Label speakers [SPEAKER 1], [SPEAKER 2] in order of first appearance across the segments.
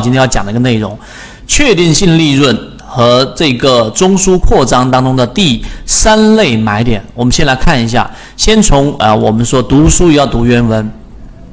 [SPEAKER 1] 今天要讲的一个内容，确定性利润和这个中枢扩张当中的第三类买点，我们先来看一下。先从啊，我们说读书要读原文，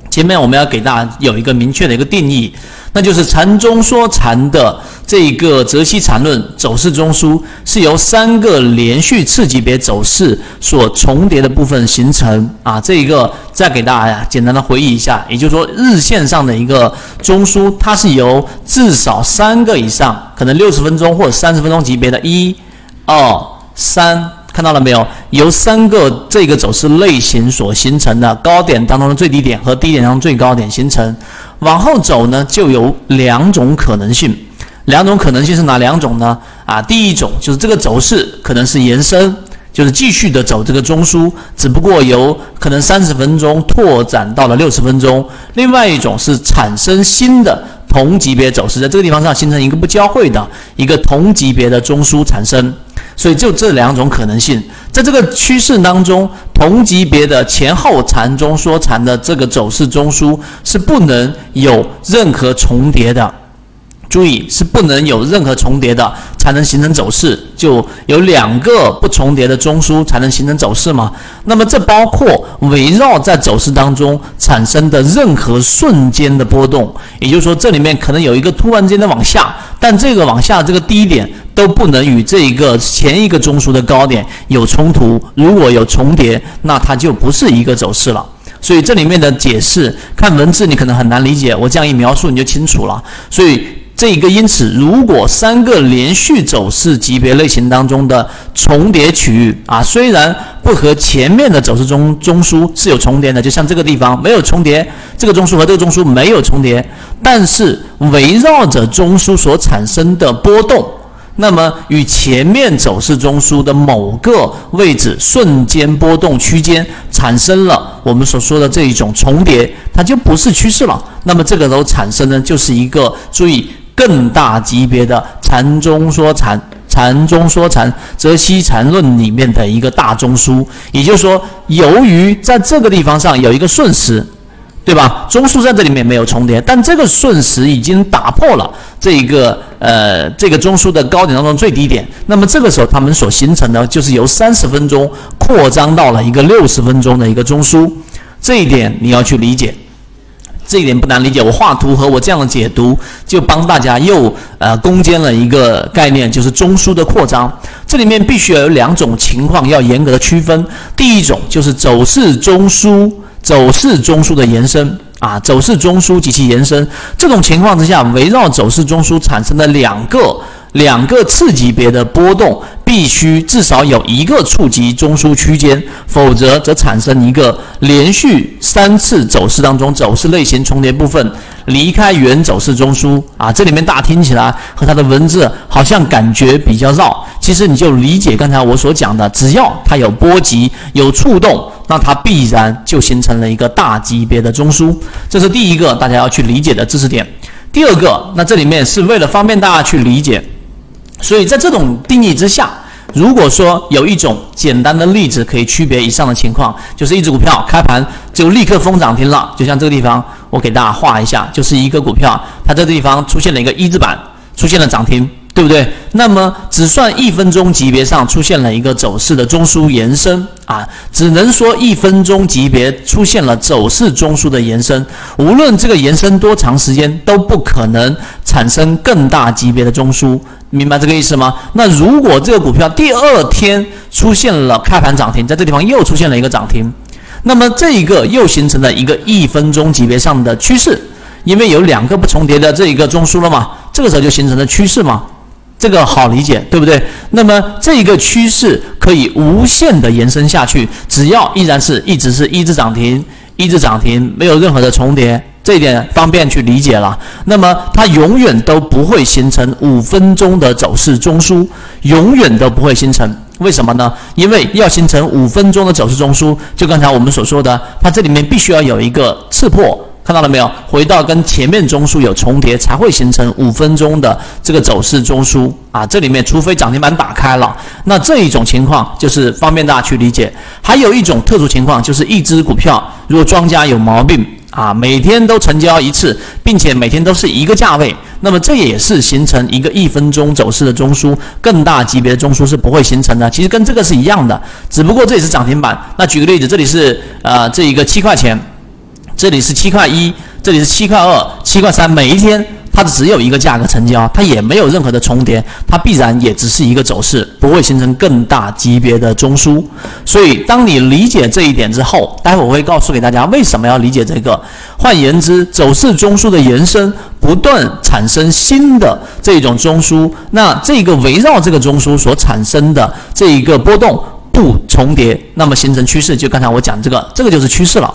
[SPEAKER 1] 前面我们要给大家有一个明确的一个定义。那就是禅中说禅的这个泽西禅论走势中枢是由三个连续次级别走势所重叠的部分形成啊，这一个再给大家简单的回忆一下，也就是说日线上的一个中枢，它是由至少三个以上，可能六十分钟或者三十分钟级别的一、二、三，看到了没有？由三个这个走势类型所形成的高点当中的最低点和低点当中最高点形成。往后走呢，就有两种可能性，两种可能性是哪两种呢？啊，第一种就是这个走势可能是延伸，就是继续的走这个中枢，只不过由可能三十分钟拓展到了六十分钟。另外一种是产生新的同级别走势，在这个地方上形成一个不交汇的一个同级别的中枢产生。所以就这两种可能性，在这个趋势当中，同级别的前后缠中说缠的这个走势中枢是不能有任何重叠的。注意，是不能有任何重叠的，才能形成走势。就有两个不重叠的中枢才能形成走势吗？那么这包括围绕在走势当中产生的任何瞬间的波动，也就是说，这里面可能有一个突然间的往下，但这个往下这个低点都不能与这一个前一个中枢的高点有冲突。如果有重叠，那它就不是一个走势了。所以这里面的解释，看文字你可能很难理解，我这样一描述你就清楚了。所以。这一个，因此，如果三个连续走势级别类型当中的重叠区域啊，虽然不和前面的走势中中枢是有重叠的，就像这个地方没有重叠，这个中枢和这个中枢没有重叠，但是围绕着中枢所产生的波动，那么与前面走势中枢的某个位置瞬间波动区间产生了我们所说的这一种重叠，它就不是趋势了。那么这个时候产生呢，就是一个注意。更大级别的禅中说禅，禅中说禅，则西禅论里面的一个大中枢，也就是说，由于在这个地方上有一个瞬时，对吧？中枢在这里面没有重叠，但这个瞬时已经打破了这一个呃这个中枢的高点当中最低点，那么这个时候它们所形成的就是由三十分钟扩张到了一个六十分钟的一个中枢，这一点你要去理解。这一点不难理解，我画图和我这样的解读，就帮大家又呃攻坚了一个概念，就是中枢的扩张。这里面必须要有两种情况要严格的区分。第一种就是走势中枢，走势中枢的延伸啊，走势中枢及其延伸。这种情况之下，围绕走势中枢产生的两个。两个次级别的波动必须至少有一个触及中枢区间，否则则产生一个连续三次走势当中走势类型重叠部分离开原走势中枢啊。这里面大家听起来和它的文字好像感觉比较绕，其实你就理解刚才我所讲的，只要它有波及有触动，那它必然就形成了一个大级别的中枢。这是第一个大家要去理解的知识点。第二个，那这里面是为了方便大家去理解。所以在这种定义之下，如果说有一种简单的例子可以区别以上的情况，就是一只股票开盘就立刻封涨停了，就像这个地方，我给大家画一下，就是一个股票，它这个地方出现了一个一字板，出现了涨停。对不对？那么只算一分钟级别上出现了一个走势的中枢延伸啊，只能说一分钟级别出现了走势中枢的延伸，无论这个延伸多长时间，都不可能产生更大级别的中枢，明白这个意思吗？那如果这个股票第二天出现了开盘涨停，在这地方又出现了一个涨停，那么这一个又形成了一个一分钟级别上的趋势，因为有两个不重叠的这一个中枢了嘛，这个时候就形成了趋势嘛。这个好理解，对不对？那么这个趋势可以无限的延伸下去，只要依然是一直是一字涨停，一字涨停，没有任何的重叠，这一点方便去理解了。那么它永远都不会形成五分钟的走势中枢，永远都不会形成。为什么呢？因为要形成五分钟的走势中枢，就刚才我们所说的，它这里面必须要有一个刺破。看到了没有？回到跟前面中枢有重叠，才会形成五分钟的这个走势中枢啊。这里面除非涨停板打开了，那这一种情况就是方便大家去理解。还有一种特殊情况，就是一只股票如果庄家有毛病啊，每天都成交一次，并且每天都是一个价位，那么这也是形成一个一分钟走势的中枢，更大级别的中枢是不会形成的。其实跟这个是一样的，只不过这里是涨停板。那举个例子，这里是呃这一个七块钱，这里是七块一，这里是七块二、七块三，每一天。它只有一个价格成交，它也没有任何的重叠，它必然也只是一个走势，不会形成更大级别的中枢。所以，当你理解这一点之后，待会我会告诉给大家为什么要理解这个。换言之，走势中枢的延伸不断产生新的这种中枢，那这个围绕这个中枢所产生的这一个波动不重叠，那么形成趋势，就刚才我讲这个，这个就是趋势了。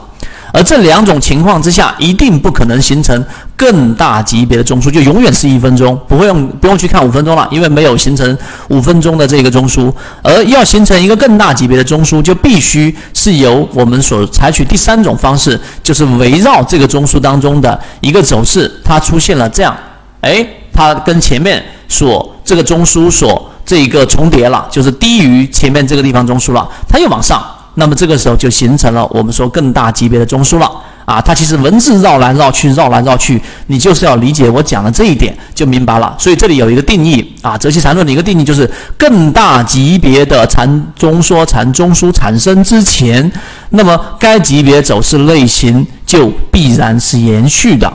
[SPEAKER 1] 而这两种情况之下，一定不可能形成更大级别的中枢，就永远是一分钟，不会用不用去看五分钟了，因为没有形成五分钟的这个中枢。而要形成一个更大级别的中枢，就必须是由我们所采取第三种方式，就是围绕这个中枢当中的一个走势，它出现了这样，哎，它跟前面所这个中枢所这一个重叠了，就是低于前面这个地方中枢了，它又往上。那么这个时候就形成了我们说更大级别的中枢了啊！它其实文字绕来绕去，绕来绕去，你就是要理解我讲的这一点就明白了。所以这里有一个定义啊，泽西禅论的一个定义就是更大级别的禅中说禅中枢产生之前，那么该级别走势类型就必然是延续的。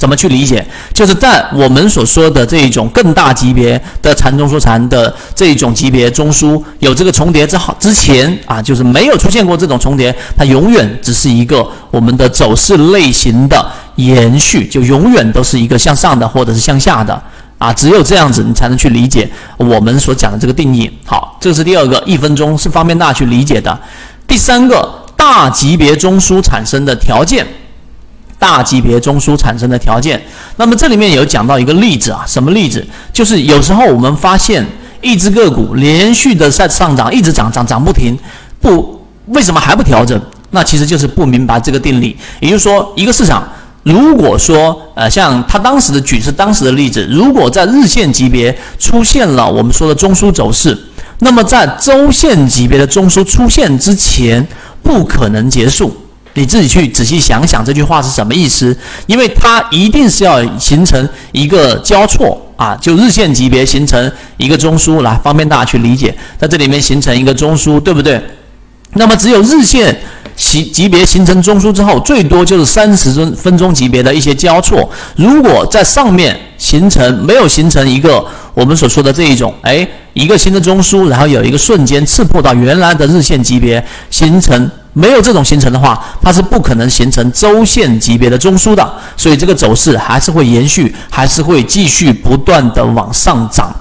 [SPEAKER 1] 怎么去理解？就是在我们所说的这一种更大级别的禅中说禅的这一种级别中枢有这个重叠之好之前啊，就是没有出现过这种重叠，它永远只是一个我们的走势类型的延续，就永远都是一个向上的或者是向下的啊。只有这样子，你才能去理解我们所讲的这个定义。好，这是第二个，一分钟是方便大家去理解的。第三个，大级别中枢产生的条件。大级别中枢产生的条件，那么这里面有讲到一个例子啊，什么例子？就是有时候我们发现一只个股连续的在上涨，一直涨涨涨不停，不为什么还不调整？那其实就是不明白这个定理。也就是说，一个市场如果说呃，像他当时的举是当时的例子，如果在日线级别出现了我们说的中枢走势，那么在周线级别的中枢出现之前，不可能结束。你自己去仔细想想这句话是什么意思，因为它一定是要形成一个交错啊，就日线级别形成一个中枢来方便大家去理解，在这里面形成一个中枢，对不对？那么只有日线级级别形成中枢之后，最多就是三十分分钟级别的一些交错。如果在上面形成没有形成一个我们所说的这一种，哎，一个新的中枢，然后有一个瞬间刺破到原来的日线级别形成。没有这种形成的话，它是不可能形成周线级别的中枢的，所以这个走势还是会延续，还是会继续不断的往上涨。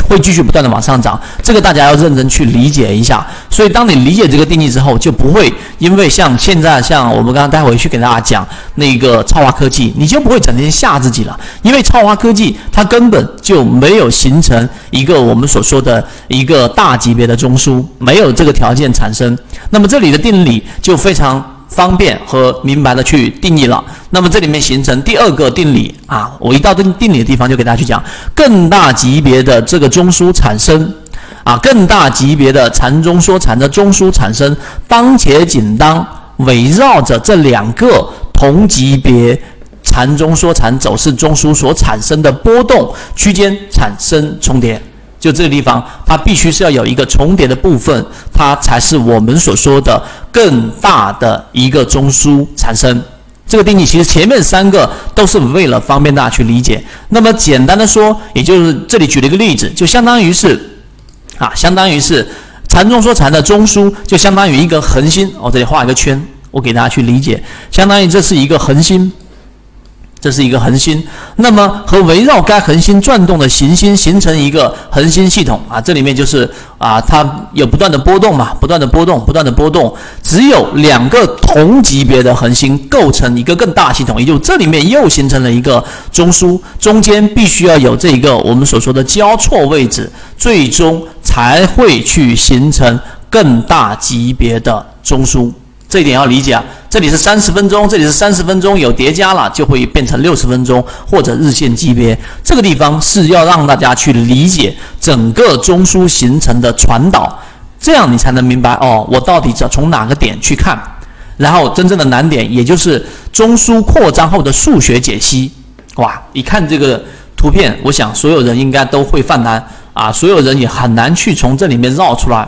[SPEAKER 1] 会继续不断的往上涨，这个大家要认真去理解一下。所以，当你理解这个定义之后，就不会因为像现在像我们刚刚待会去给大家讲那个超华科技，你就不会整天吓自己了。因为超华科技它根本就没有形成一个我们所说的一个大级别的中枢，没有这个条件产生。那么这里的定理就非常。方便和明白的去定义了，那么这里面形成第二个定理啊，我一到定定理的地方就给大家去讲，更大级别的这个中枢产生啊，更大级别的禅中说禅的中枢产生，当且仅当围绕着这两个同级别禅中说禅走势中枢所产生的波动区间产生重叠。就这个地方，它必须是要有一个重叠的部分，它才是我们所说的更大的一个中枢产生。这个定义其实前面三个都是为了方便大家去理解。那么简单的说，也就是这里举了一个例子，就相当于是啊，相当于是禅中说禅的中枢，就相当于一个恒星。我这里画一个圈，我给大家去理解，相当于这是一个恒星。这是一个恒星，那么和围绕该恒星转动的行星形成一个恒星系统啊，这里面就是啊，它有不断的波动嘛，不断的波动，不断的波动。只有两个同级别的恒星构成一个更大系统，也就这里面又形成了一个中枢，中间必须要有这一个我们所说的交错位置，最终才会去形成更大级别的中枢。这一点要理解啊，这里是三十分钟，这里是三十分钟，有叠加了就会变成六十分钟或者日线级别。这个地方是要让大家去理解整个中枢形成的传导，这样你才能明白哦，我到底要从哪个点去看。然后真正的难点，也就是中枢扩张后的数学解析。哇，一看这个图片，我想所有人应该都会犯难啊，所有人也很难去从这里面绕出来。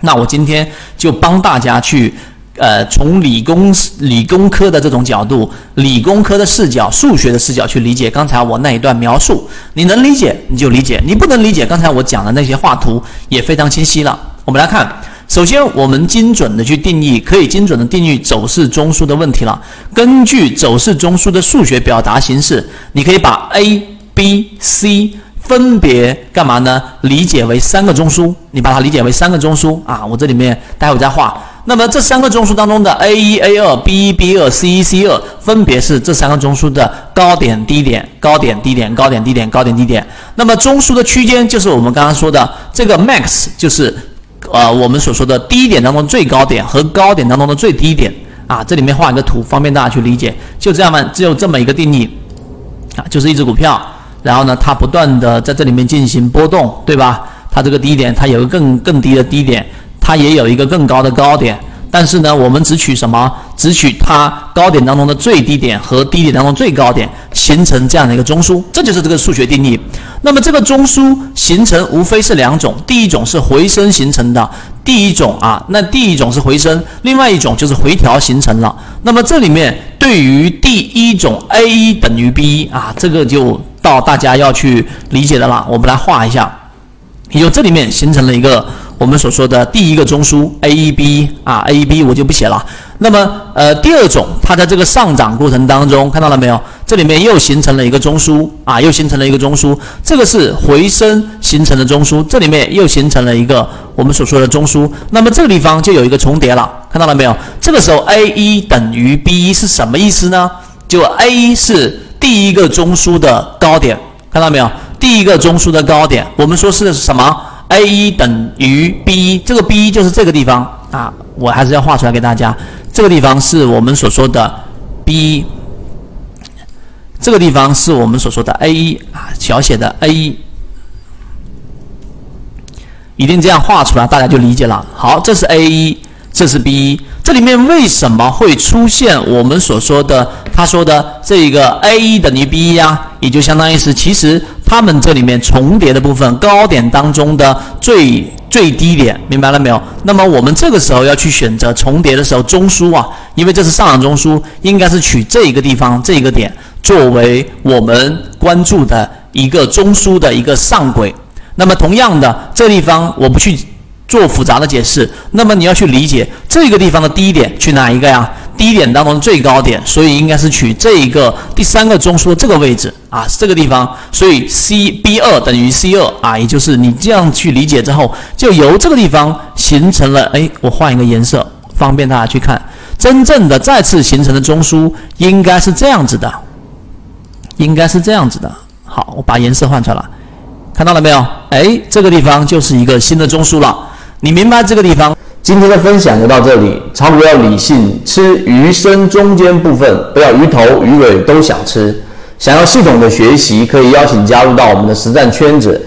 [SPEAKER 1] 那我今天就帮大家去。呃，从理工理工科的这种角度，理工科的视角，数学的视角去理解刚才我那一段描述，你能理解你就理解，你不能理解刚才我讲的那些画图也非常清晰了。我们来看，首先我们精准的去定义，可以精准的定义走势中枢的问题了。根据走势中枢的数学表达形式，你可以把 A、B、C 分别干嘛呢？理解为三个中枢，你把它理解为三个中枢啊。我这里面待会再画。那么这三个中枢当中的 A 一、A 二、B 一、B 二、C 一、C 二，分别是这三个中枢的高点、低点、高点、低点、高点、低点、高点、低点。那么中枢的区间就是我们刚刚说的这个 max，就是呃我们所说的低点当中最高点和高点当中的最低点啊。这里面画一个图，方便大家去理解。就这样嘛，只有这么一个定义啊，就是一只股票，然后呢，它不断的在这里面进行波动，对吧？它这个低点，它有个更更低的低点。它也有一个更高的高点，但是呢，我们只取什么？只取它高点当中的最低点和低点当中最高点，形成这样的一个中枢，这就是这个数学定义。那么这个中枢形成无非是两种，第一种是回升形成的，第一种啊，那第一种是回升，另外一种就是回调形成了。那么这里面对于第一种 A 一等于 B 一啊，这个就到大家要去理解的了。我们来画一下，也就这里面形成了一个。我们所说的第一个中枢 A、E、B 啊，A、E、B 我就不写了。那么，呃，第二种，它在这个上涨过程当中，看到了没有？这里面又形成了一个中枢啊，又形成了一个中枢。这个是回升形成的中枢，这里面又形成了一个我们所说的中枢。那么这个地方就有一个重叠了，看到了没有？这个时候 A 一等于 B 一是什么意思呢？就 A 一是第一个中枢的高点，看到没有？第一个中枢的高点，我们说是什么？A 一等于 B 一，这个 B 一就是这个地方啊，我还是要画出来给大家。这个地方是我们所说的 B 一，这个地方是我们所说的 A 一啊，小写的 A 一，一定这样画出来，大家就理解了。好，这是 A 一，这是 B 一，这里面为什么会出现我们所说的他说的这个 A 一等于 B 一呀？也就相当于是其实。它们这里面重叠的部分，高点当中的最最低点，明白了没有？那么我们这个时候要去选择重叠的时候，中枢啊，因为这是上涨中枢，应该是取这一个地方这一个点作为我们关注的一个中枢的一个上轨。那么同样的，这地方我不去做复杂的解释，那么你要去理解这个地方的低点去哪一个呀？低点当中最高点，所以应该是取这一个第三个中枢的这个位置啊，是这个地方，所以 C B 二等于 C 二啊，也就是你这样去理解之后，就由这个地方形成了。哎，我换一个颜色，方便大家去看。真正的再次形成的中枢应该是这样子的，应该是这样子的。好，我把颜色换出来了，看到了没有？哎，这个地方就是一个新的中枢了。你明白这个地方？
[SPEAKER 2] 今天的分享就到这里，炒股要理性，吃鱼身中间部分，不要鱼头鱼尾都想吃。想要系统的学习，可以邀请加入到我们的实战圈子。